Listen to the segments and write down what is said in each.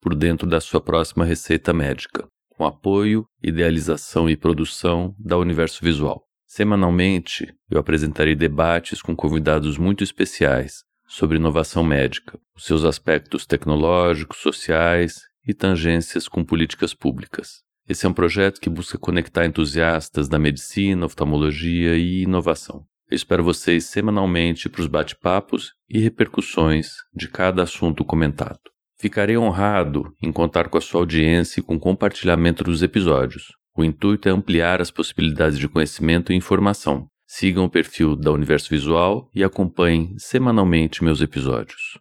por dentro da sua próxima receita médica, com apoio, idealização e produção da Universo Visual. Semanalmente, eu apresentarei debates com convidados muito especiais sobre inovação médica, os seus aspectos tecnológicos, sociais e tangências com políticas públicas. Esse é um projeto que busca conectar entusiastas da medicina, oftalmologia e inovação. Eu espero vocês semanalmente para os bate-papos e repercussões de cada assunto comentado. Ficarei honrado em contar com a sua audiência e com o compartilhamento dos episódios. O intuito é ampliar as possibilidades de conhecimento e informação. Sigam o perfil da Universo Visual e acompanhem semanalmente meus episódios.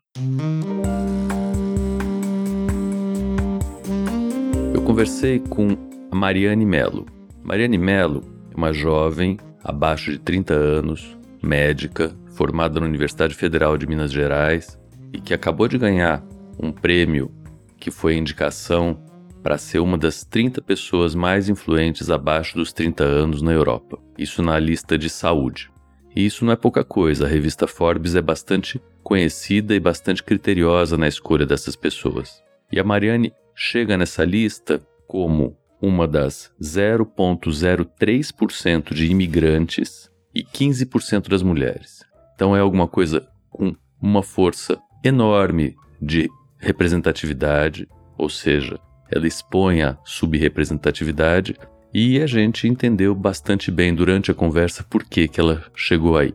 Eu conversei com a Mariane Melo. Mariane Melo é uma jovem abaixo de 30 anos, médica, formada na Universidade Federal de Minas Gerais e que acabou de ganhar um prêmio que foi indicação para ser uma das 30 pessoas mais influentes abaixo dos 30 anos na Europa. Isso na lista de saúde. E isso não é pouca coisa, a revista Forbes é bastante conhecida e bastante criteriosa na escolha dessas pessoas. E a Mariane chega nessa lista como uma das 0,03% de imigrantes e 15% das mulheres. Então é alguma coisa com uma força enorme de representatividade, ou seja, ela expõe a subrepresentatividade e a gente entendeu bastante bem durante a conversa por que, que ela chegou aí.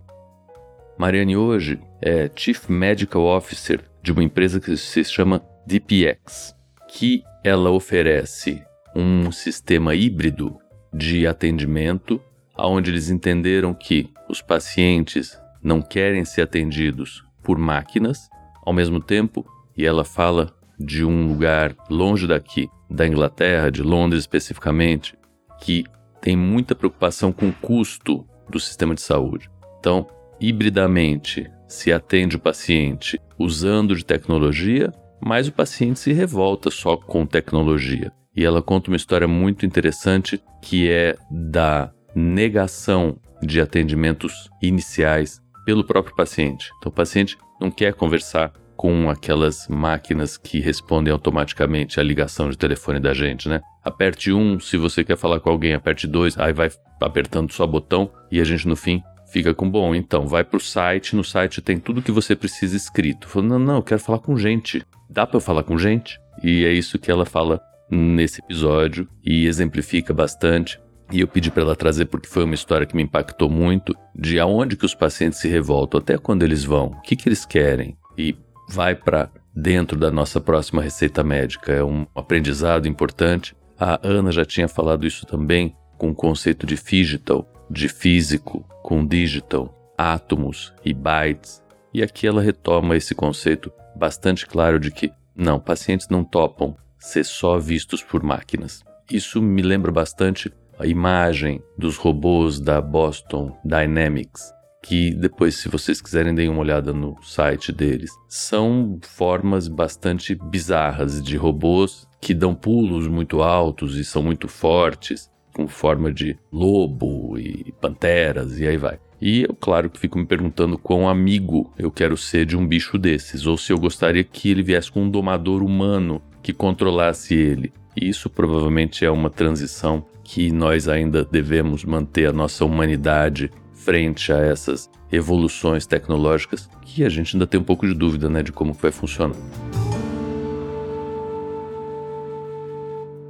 Mariane hoje é Chief Medical Officer de uma empresa que se chama DPX, que ela oferece um sistema híbrido de atendimento, onde eles entenderam que os pacientes não querem ser atendidos por máquinas, ao mesmo tempo, e ela fala de um lugar longe daqui, da Inglaterra, de Londres especificamente, que tem muita preocupação com o custo do sistema de saúde. Então, hibridamente, se atende o paciente usando de tecnologia, mas o paciente se revolta só com tecnologia. E ela conta uma história muito interessante que é da negação de atendimentos iniciais pelo próprio paciente. Então, o paciente não quer conversar com aquelas máquinas que respondem automaticamente à ligação de telefone da gente, né? Aperte um se você quer falar com alguém, aperte dois, aí vai apertando só botão e a gente no fim fica com bom. Então, vai pro site, no site tem tudo que você precisa escrito. Falando, não, não, eu quero falar com gente. Dá para eu falar com gente? E é isso que ela fala nesse episódio e exemplifica bastante. E eu pedi para ela trazer porque foi uma história que me impactou muito de aonde que os pacientes se revoltam, até quando eles vão, o que que eles querem. E vai para dentro da nossa próxima receita médica. É um aprendizado importante. A Ana já tinha falado isso também com o conceito de digital, de físico com digital, átomos e bytes. E aqui ela retoma esse conceito bastante claro de que não, pacientes não topam ser só vistos por máquinas. Isso me lembra bastante a imagem dos robôs da Boston Dynamics, que depois, se vocês quiserem, deem uma olhada no site deles. São formas bastante bizarras de robôs que dão pulos muito altos e são muito fortes, com forma de lobo e panteras e aí vai. E eu, claro, fico me perguntando quão amigo eu quero ser de um bicho desses, ou se eu gostaria que ele viesse com um domador humano que controlasse ele. E isso provavelmente é uma transição que nós ainda devemos manter a nossa humanidade frente a essas evoluções tecnológicas que a gente ainda tem um pouco de dúvida né, de como vai funcionar.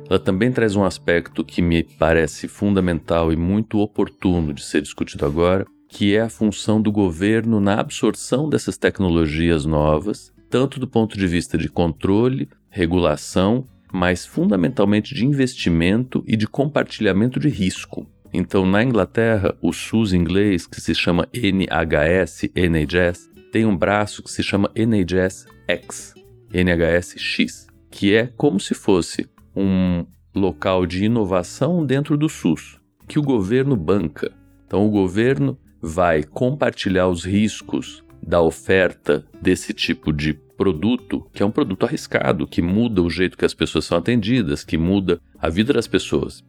Ela também traz um aspecto que me parece fundamental e muito oportuno de ser discutido agora, que é a função do governo na absorção dessas tecnologias novas, tanto do ponto de vista de controle, regulação, mas fundamentalmente de investimento e de compartilhamento de risco. Então, na Inglaterra, o SUS inglês, que se chama NHS, NHS, tem um braço que se chama NHS X, NHS X, que é como se fosse um local de inovação dentro do SUS, que o governo banca. Então, o governo vai compartilhar os riscos da oferta desse tipo de produto, que é um produto arriscado, que muda o jeito que as pessoas são atendidas, que muda a vida das pessoas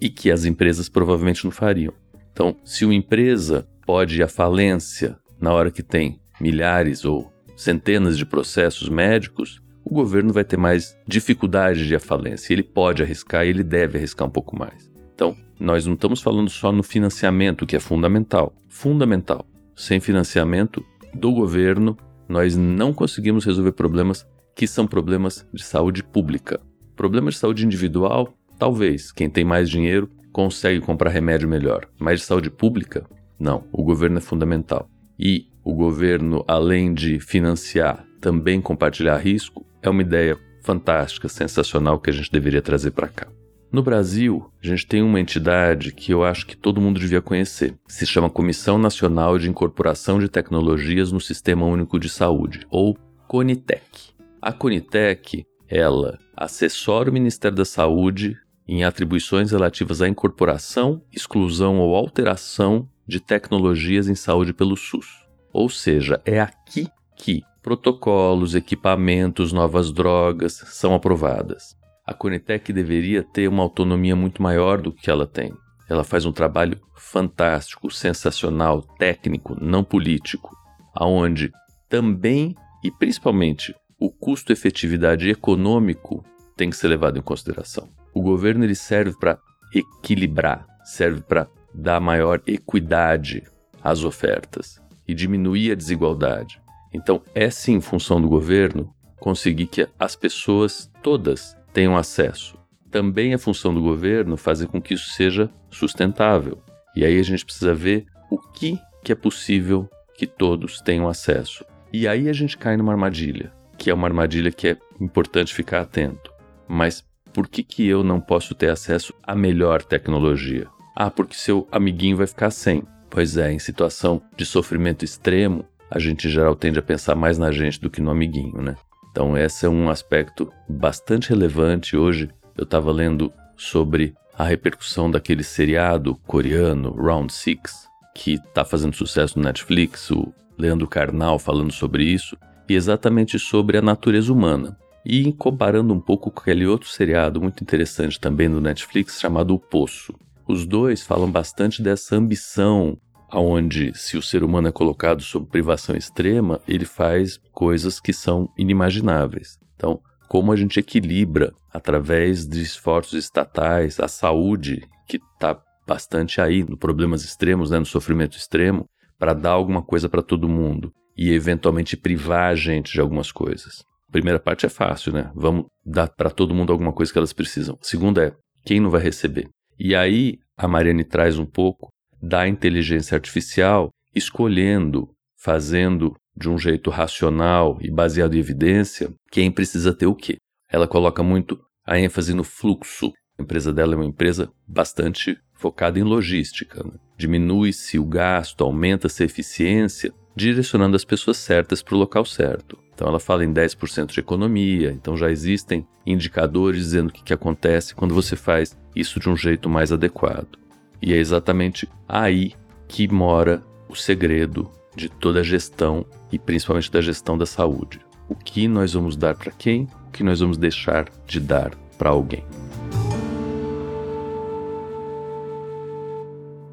e que as empresas provavelmente não fariam. Então, se uma empresa pode ir à falência na hora que tem milhares ou centenas de processos médicos, o governo vai ter mais dificuldade de à falência. Ele pode arriscar e ele deve arriscar um pouco mais. Então, nós não estamos falando só no financiamento, que é fundamental. Fundamental. Sem financiamento do governo, nós não conseguimos resolver problemas que são problemas de saúde pública. Problemas de saúde individual, talvez. Quem tem mais dinheiro consegue comprar remédio melhor. Mas de saúde pública, não. O governo é fundamental. E o governo, além de financiar, também compartilhar risco, é uma ideia fantástica, sensacional que a gente deveria trazer para cá. No Brasil, a gente tem uma entidade que eu acho que todo mundo devia conhecer. Se chama Comissão Nacional de Incorporação de Tecnologias no Sistema Único de Saúde, ou CONITEC. A CONITEC, ela assessora o Ministério da Saúde em atribuições relativas à incorporação, exclusão ou alteração de tecnologias em saúde pelo SUS. Ou seja, é aqui que protocolos, equipamentos, novas drogas são aprovadas. A Conitec deveria ter uma autonomia muito maior do que ela tem. Ela faz um trabalho fantástico, sensacional, técnico, não político, aonde também e principalmente o custo-efetividade econômico tem que ser levado em consideração. Governo ele serve para equilibrar, serve para dar maior equidade às ofertas e diminuir a desigualdade. Então, é sim função do governo conseguir que as pessoas todas tenham acesso. Também é função do governo fazer com que isso seja sustentável. E aí a gente precisa ver o que, que é possível que todos tenham acesso. E aí a gente cai numa armadilha, que é uma armadilha que é importante ficar atento. Mas por que, que eu não posso ter acesso à melhor tecnologia? Ah, porque seu amiguinho vai ficar sem. Pois é, em situação de sofrimento extremo, a gente em geral tende a pensar mais na gente do que no amiguinho, né? Então, esse é um aspecto bastante relevante. Hoje eu estava lendo sobre a repercussão daquele seriado coreano, Round Six, que está fazendo sucesso no Netflix, o Leandro Carnal falando sobre isso, e exatamente sobre a natureza humana. E comparando um pouco com aquele outro seriado muito interessante também no Netflix chamado O Poço. Os dois falam bastante dessa ambição aonde se o ser humano é colocado sob privação extrema, ele faz coisas que são inimagináveis. Então, como a gente equilibra através de esforços estatais a saúde, que está bastante aí no problemas extremos, né, no sofrimento extremo, para dar alguma coisa para todo mundo e eventualmente privar a gente de algumas coisas. Primeira parte é fácil, né? Vamos dar para todo mundo alguma coisa que elas precisam. Segunda é quem não vai receber. E aí a Mariane traz um pouco da inteligência artificial escolhendo, fazendo de um jeito racional e baseado em evidência quem precisa ter o quê. Ela coloca muito a ênfase no fluxo. A empresa dela é uma empresa bastante focada em logística. Né? Diminui-se o gasto, aumenta-se a eficiência, direcionando as pessoas certas para o local certo. Então ela fala em 10% de economia, então já existem indicadores dizendo o que, que acontece quando você faz isso de um jeito mais adequado. E é exatamente aí que mora o segredo de toda a gestão e principalmente da gestão da saúde. O que nós vamos dar para quem, o que nós vamos deixar de dar para alguém.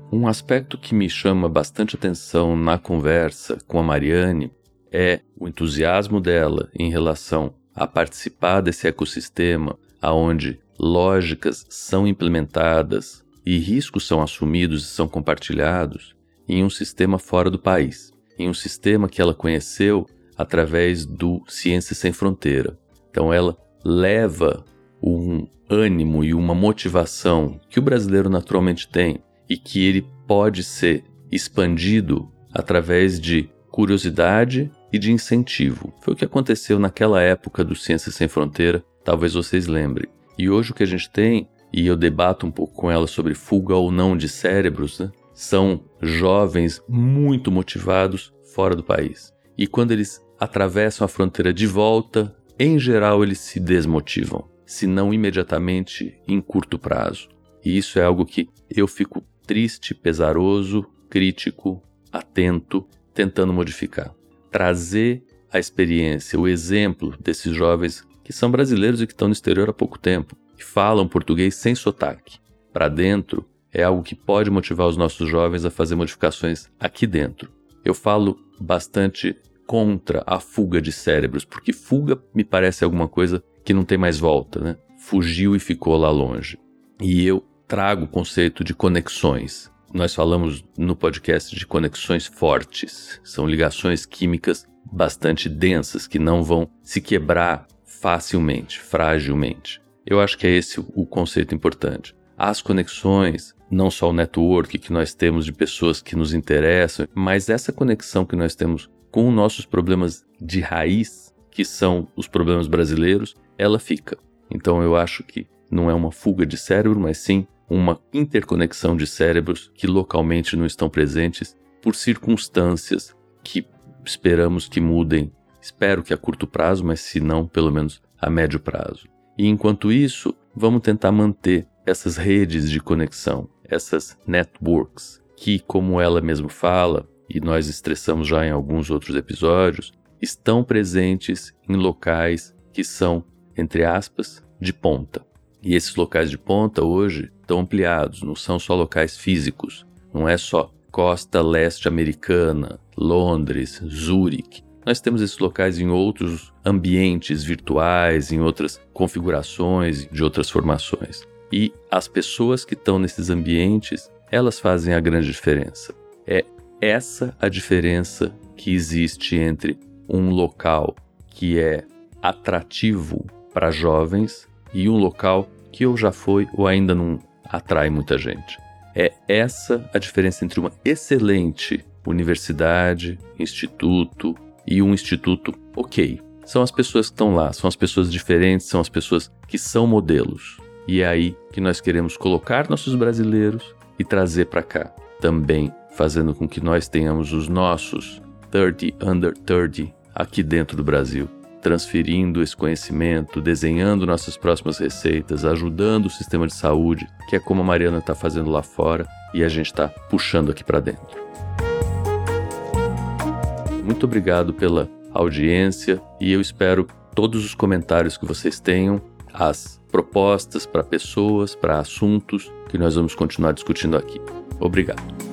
Um aspecto que me chama bastante atenção na conversa com a Mariane é o entusiasmo dela em relação a participar desse ecossistema aonde lógicas são implementadas e riscos são assumidos e são compartilhados em um sistema fora do país, em um sistema que ela conheceu através do Ciência Sem Fronteira. Então ela leva um ânimo e uma motivação que o brasileiro naturalmente tem e que ele pode ser expandido através de curiosidade e de incentivo. Foi o que aconteceu naquela época do Ciência Sem Fronteira, talvez vocês lembrem. E hoje o que a gente tem e eu debato um pouco com ela sobre fuga ou não de cérebros, né? são jovens muito motivados fora do país. E quando eles atravessam a fronteira de volta, em geral eles se desmotivam. se não imediatamente, em curto prazo. E isso é algo que eu fico triste, pesaroso, crítico, atento, tentando modificar. Trazer a experiência, o exemplo desses jovens que são brasileiros e que estão no exterior há pouco tempo e falam português sem sotaque para dentro é algo que pode motivar os nossos jovens a fazer modificações aqui dentro. Eu falo bastante contra a fuga de cérebros, porque fuga me parece alguma coisa que não tem mais volta, né? Fugiu e ficou lá longe. E eu trago o conceito de conexões. Nós falamos no podcast de conexões fortes. São ligações químicas bastante densas que não vão se quebrar facilmente, fragilmente. Eu acho que é esse o conceito importante. As conexões, não só o network que nós temos de pessoas que nos interessam, mas essa conexão que nós temos com nossos problemas de raiz, que são os problemas brasileiros, ela fica. Então eu acho que não é uma fuga de cérebro, mas sim uma interconexão de cérebros que localmente não estão presentes por circunstâncias que esperamos que mudem. Espero que a curto prazo, mas se não, pelo menos a médio prazo. E enquanto isso, vamos tentar manter essas redes de conexão, essas networks, que, como ela mesma fala, e nós estressamos já em alguns outros episódios, estão presentes em locais que são, entre aspas, de ponta. E esses locais de ponta hoje estão ampliados, não são só locais físicos, não é só costa leste americana, Londres, Zurique. Nós temos esses locais em outros ambientes virtuais, em outras configurações, de outras formações. E as pessoas que estão nesses ambientes, elas fazem a grande diferença. É essa a diferença que existe entre um local que é atrativo para jovens e um local que ou já foi ou ainda não atrai muita gente. É essa a diferença entre uma excelente universidade, instituto e um instituto ok. São as pessoas que estão lá, são as pessoas diferentes, são as pessoas que são modelos. E é aí que nós queremos colocar nossos brasileiros e trazer para cá, também fazendo com que nós tenhamos os nossos 30 under 30 aqui dentro do Brasil, transferindo esse conhecimento, desenhando nossas próximas receitas, ajudando o sistema de saúde, que é como a Mariana está fazendo lá fora e a gente está puxando aqui para dentro. Muito obrigado pela audiência e eu espero todos os comentários que vocês tenham, as propostas para pessoas, para assuntos que nós vamos continuar discutindo aqui. Obrigado.